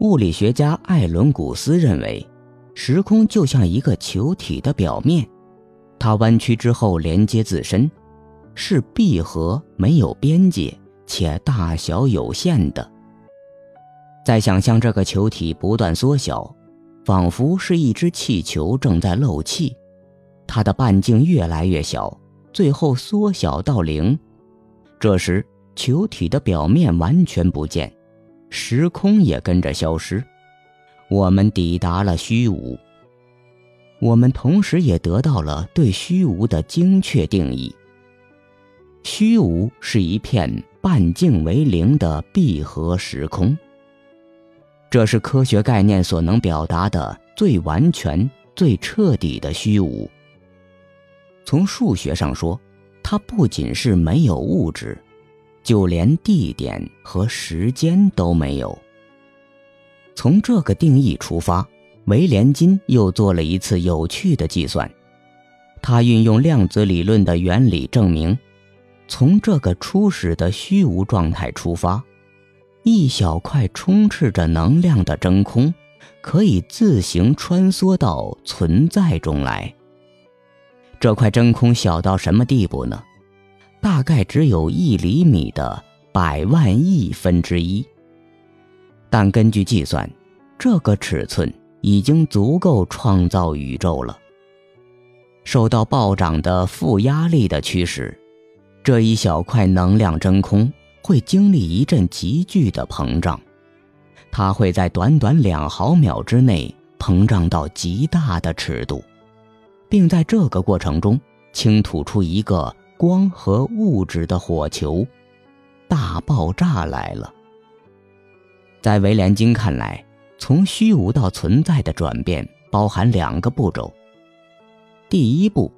物理学家艾伦古斯认为，时空就像一个球体的表面，它弯曲之后连接自身，是闭合、没有边界且大小有限的。再想象这个球体不断缩小，仿佛是一只气球正在漏气，它的半径越来越小，最后缩小到零。这时，球体的表面完全不见。时空也跟着消失，我们抵达了虚无。我们同时也得到了对虚无的精确定义：虚无是一片半径为零的闭合时空。这是科学概念所能表达的最完全、最彻底的虚无。从数学上说，它不仅是没有物质。就连地点和时间都没有。从这个定义出发，维连金又做了一次有趣的计算。他运用量子理论的原理证明，从这个初始的虚无状态出发，一小块充斥着能量的真空，可以自行穿梭到存在中来。这块真空小到什么地步呢？大概只有一厘米的百万亿分之一，但根据计算，这个尺寸已经足够创造宇宙了。受到暴涨的负压力的驱使，这一小块能量真空会经历一阵急剧的膨胀，它会在短短两毫秒之内膨胀到极大的尺度，并在这个过程中倾吐出一个。光和物质的火球，大爆炸来了。在维连金看来，从虚无到存在的转变包含两个步骤。第一步，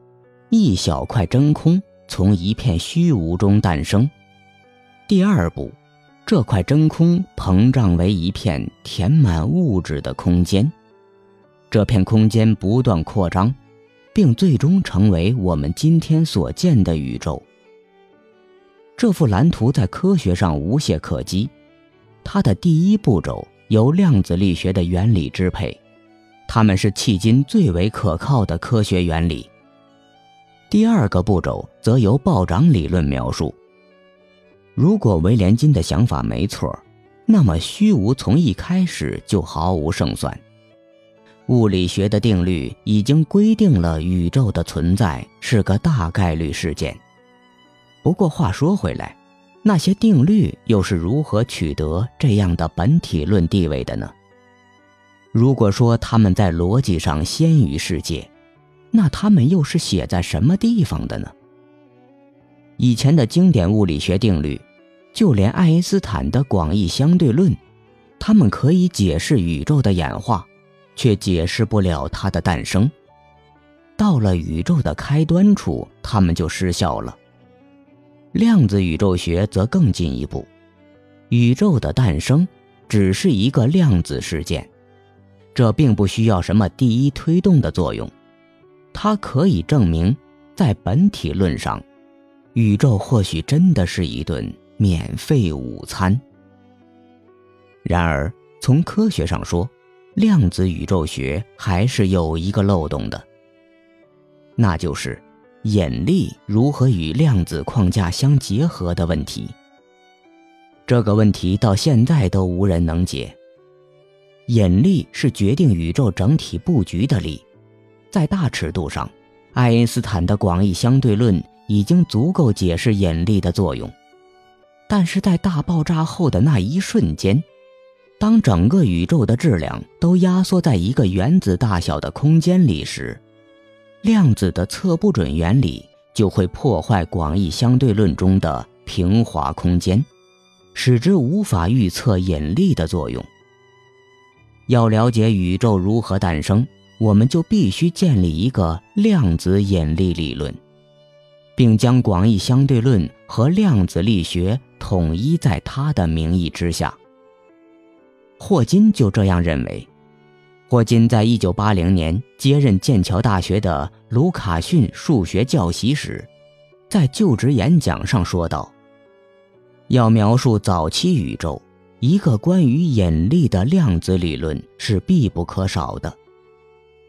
一小块真空从一片虚无中诞生；第二步，这块真空膨胀为一片填满物质的空间，这片空间不断扩张。并最终成为我们今天所见的宇宙。这幅蓝图在科学上无懈可击。它的第一步骤由量子力学的原理支配，它们是迄今最为可靠的科学原理。第二个步骤则由暴涨理论描述。如果韦连金的想法没错，那么虚无从一开始就毫无胜算。物理学的定律已经规定了宇宙的存在是个大概率事件。不过话说回来，那些定律又是如何取得这样的本体论地位的呢？如果说他们在逻辑上先于世界，那他们又是写在什么地方的呢？以前的经典物理学定律，就连爱因斯坦的广义相对论，他们可以解释宇宙的演化。却解释不了它的诞生。到了宇宙的开端处，它们就失效了。量子宇宙学则更进一步，宇宙的诞生只是一个量子事件，这并不需要什么第一推动的作用。它可以证明，在本体论上，宇宙或许真的是一顿免费午餐。然而，从科学上说，量子宇宙学还是有一个漏洞的，那就是引力如何与量子框架相结合的问题。这个问题到现在都无人能解。引力是决定宇宙整体布局的力，在大尺度上，爱因斯坦的广义相对论已经足够解释引力的作用，但是在大爆炸后的那一瞬间。当整个宇宙的质量都压缩在一个原子大小的空间里时，量子的测不准原理就会破坏广义相对论中的平滑空间，使之无法预测引力的作用。要了解宇宙如何诞生，我们就必须建立一个量子引力理论，并将广义相对论和量子力学统一在它的名义之下。霍金就这样认为。霍金在一九八零年接任剑桥大学的卢卡逊数学教习时，在就职演讲上说道：“要描述早期宇宙，一个关于引力的量子理论是必不可少的。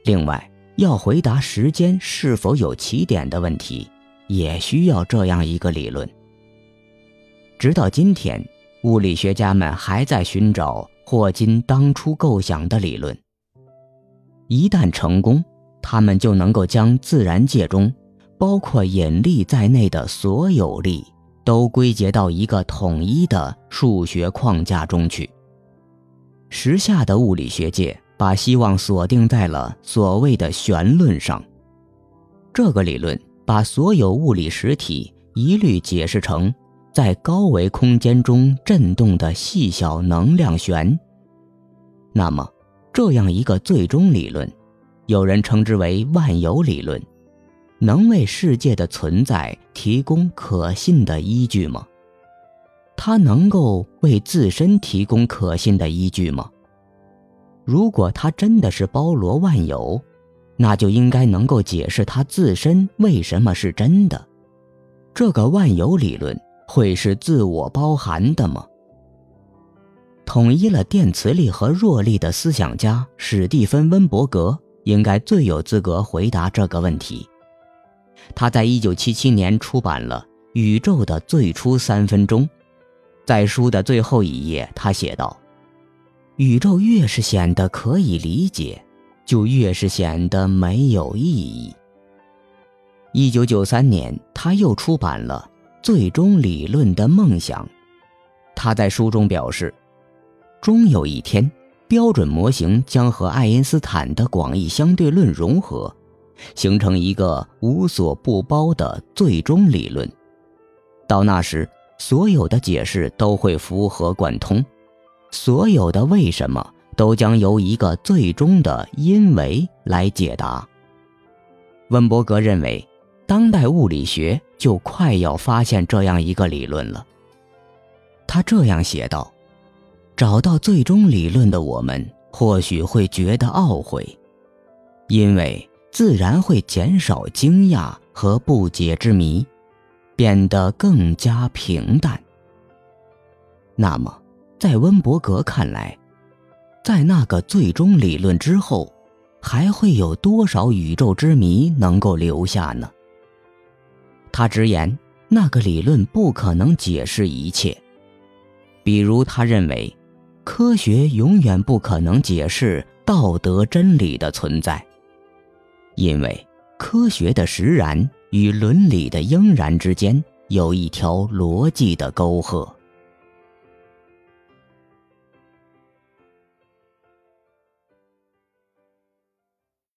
另外，要回答时间是否有起点的问题，也需要这样一个理论。直到今天，物理学家们还在寻找霍金当初构想的理论。一旦成功，他们就能够将自然界中包括引力在内的所有力都归结到一个统一的数学框架中去。时下的物理学界把希望锁定在了所谓的弦论上，这个理论把所有物理实体一律解释成在高维空间中振动的细小能量弦。那么，这样一个最终理论，有人称之为万有理论，能为世界的存在提供可信的依据吗？它能够为自身提供可信的依据吗？如果它真的是包罗万有，那就应该能够解释它自身为什么是真的。这个万有理论会是自我包含的吗？统一了电磁力和弱力的思想家史蒂芬·温伯格应该最有资格回答这个问题。他在1977年出版了《宇宙的最初三分钟》。在书的最后一页，他写道：“宇宙越是显得可以理解，就越是显得没有意义。”1993 年，他又出版了《最终理论的梦想》。他在书中表示。终有一天，标准模型将和爱因斯坦的广义相对论融合，形成一个无所不包的最终理论。到那时，所有的解释都会符合贯通，所有的为什么都将由一个最终的因为来解答。温伯格认为，当代物理学就快要发现这样一个理论了。他这样写道。找到最终理论的我们，或许会觉得懊悔，因为自然会减少惊讶和不解之谜，变得更加平淡。那么，在温伯格看来，在那个最终理论之后，还会有多少宇宙之谜能够留下呢？他直言，那个理论不可能解释一切，比如他认为。科学永远不可能解释道德真理的存在，因为科学的实然与伦理的应然之间有一条逻辑的沟壑。